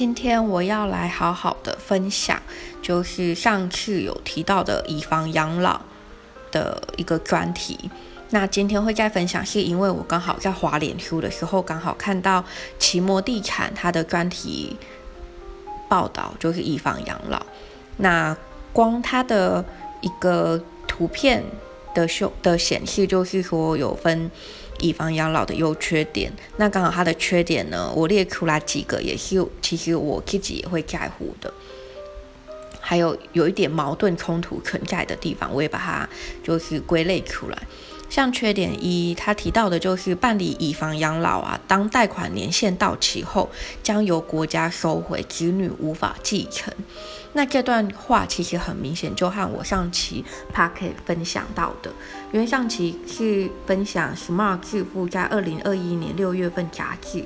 今天我要来好好的分享，就是上次有提到的以房养老的一个专题。那今天会再分享，是因为我刚好在华脸书的时候，刚好看到奇摩地产它的专题报道，就是以房养老。那光它的一个图片的秀的显示，就是说有分。以房养老的优缺点，那刚好它的缺点呢，我列出来几个，也是其实我自己也会在乎的，还有有一点矛盾冲突存在的地方，我也把它就是归类出来。像缺点一，他提到的就是办理以房养老啊，当贷款年限到期后，将由国家收回，子女无法继承。那这段话其实很明显，就和我上期 p a c k e t 分享到的，因为上期是分享 Smart 致富在二零二一年六月份杂志。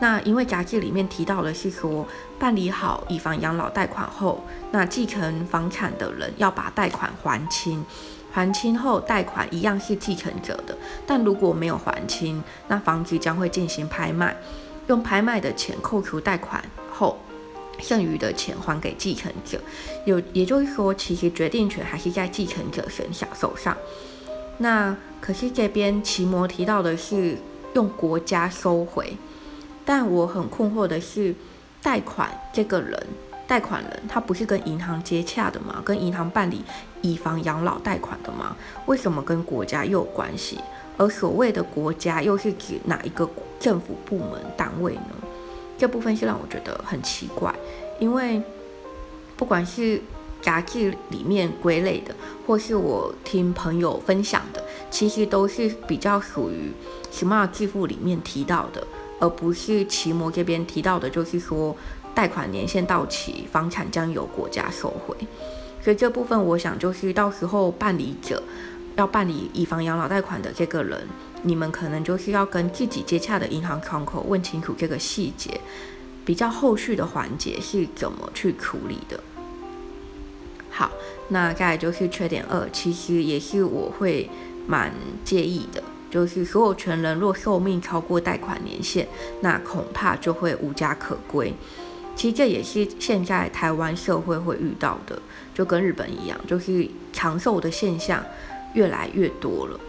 那因为杂志里面提到的是说，办理好以房养老贷款后，那继承房产的人要把贷款还清。还清后，贷款一样是继承者的，但如果没有还清，那房子将会进行拍卖，用拍卖的钱扣除贷款后，剩余的钱还给继承者。有，也就是说，其实决定权还是在继承者身上手上。那可是这边奇摩提到的是用国家收回，但我很困惑的是，贷款这个人。贷款人他不是跟银行接洽的吗？跟银行办理以房养老贷款的吗？为什么跟国家又有关系？而所谓的国家又是指哪一个政府部门单位呢？这部分是让我觉得很奇怪，因为不管是杂志里面归类的，或是我听朋友分享的，其实都是比较属于 Smart 致富里面提到的，而不是奇摩这边提到的，就是说。贷款年限到期，房产将由国家收回，所以这部分我想就是到时候办理者要办理以房养老贷款的这个人，你们可能就是要跟自己接洽的银行窗口问清楚这个细节，比较后续的环节是怎么去处理的。好，那再来就是缺点二，其实也是我会蛮介意的，就是所有权人若寿命超过贷款年限，那恐怕就会无家可归。其实这也是现在台湾社会会遇到的，就跟日本一样，就是长寿的现象越来越多了。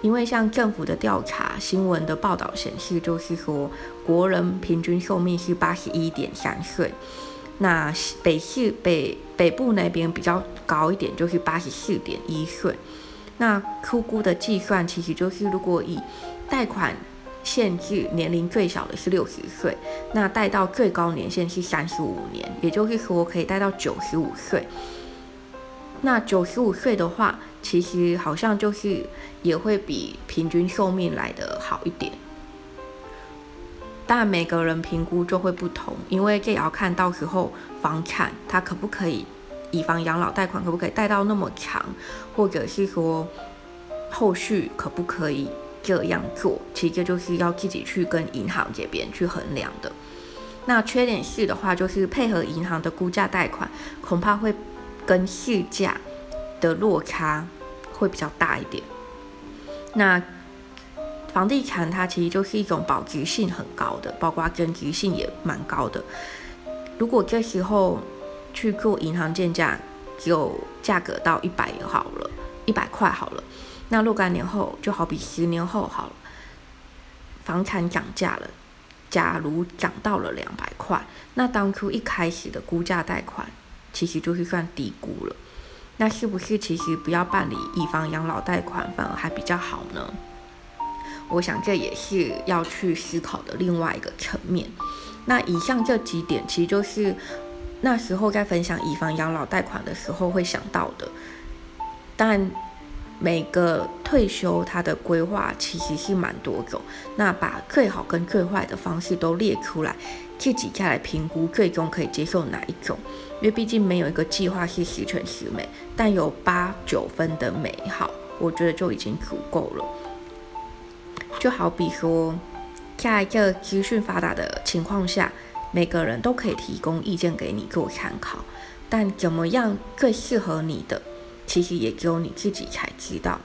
因为像政府的调查、新闻的报道显示，就是说国人平均寿命是八十一点三岁，那北市北北部那边比较高一点，就是八十四点一岁。那粗估的计算，其实就是如果以贷款。限制年龄最小的是六十岁，那贷到最高年限是三十五年，也就是说可以贷到九十五岁。那九十五岁的话，其实好像就是也会比平均寿命来的好一点。但每个人评估就会不同，因为这也要看到时候房产它可不可以以房养老贷款可不可以贷到那么长，或者是说后续可不可以。这样做，其实这就是要自己去跟银行这边去衡量的。那缺点是的话，就是配合银行的估价贷款，恐怕会跟市价的落差会比较大一点。那房地产它其实就是一种保值性很高的，包括增值性也蛮高的。如果这时候去做银行建价，就价格到一百好了，一百块好了。那若干年后，就好比十年后好了，房产涨价了，假如涨到了两百块，那当初一开始的估价贷款其实就是算低估了。那是不是其实不要办理以房养老贷款反而还比较好呢？我想这也是要去思考的另外一个层面。那以上这几点其实就是那时候在分享以房养老贷款的时候会想到的，但。每个退休他的规划其实是蛮多种，那把最好跟最坏的方式都列出来，自己再来评估，最终可以接受哪一种？因为毕竟没有一个计划是十全十美，但有八九分的美好，我觉得就已经足够了。就好比说，在一个资讯发达的情况下，每个人都可以提供意见给你做参考，但怎么样最适合你的？其实也只有你自己才知道，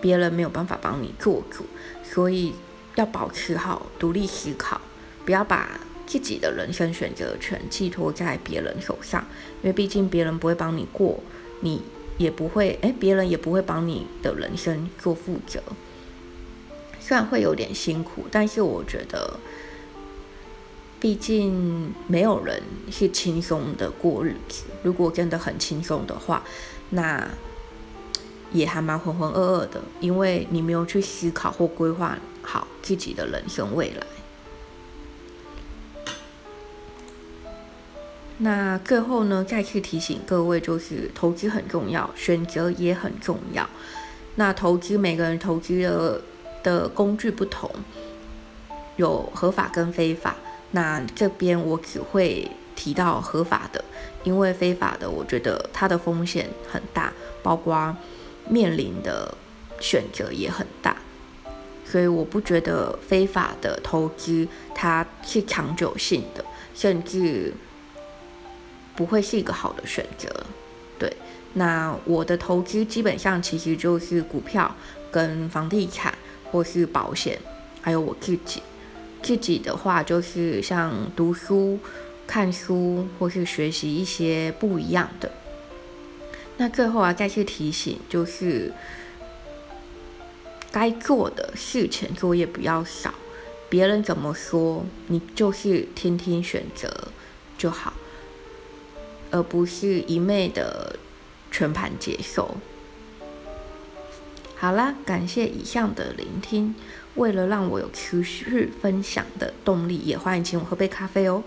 别人没有办法帮你做主，所以要保持好独立思考，不要把自己的人生选择权寄托在别人手上，因为毕竟别人不会帮你过，你也不会，哎，别人也不会帮你的人生做负责。虽然会有点辛苦，但是我觉得，毕竟没有人是轻松的过日子。如果真的很轻松的话，那也还蛮浑浑噩噩的，因为你没有去思考或规划好自己的人生未来。那最后呢，再次提醒各位，就是投资很重要，选择也很重要。那投资每个人投资的。的工具不同，有合法跟非法。那这边我只会提到合法的，因为非法的，我觉得它的风险很大，包括面临的选择也很大，所以我不觉得非法的投资它是长久性的，甚至不会是一个好的选择。对，那我的投资基本上其实就是股票跟房地产。或是保险，还有我自己，自己的话就是像读书、看书，或是学习一些不一样的。那最后啊，再次提醒，就是该做的事情作业不要少，别人怎么说，你就是听听选择就好，而不是一昧的全盘接受。好啦，感谢以上的聆听。为了让我有持续分享的动力，也欢迎请我喝杯咖啡哦。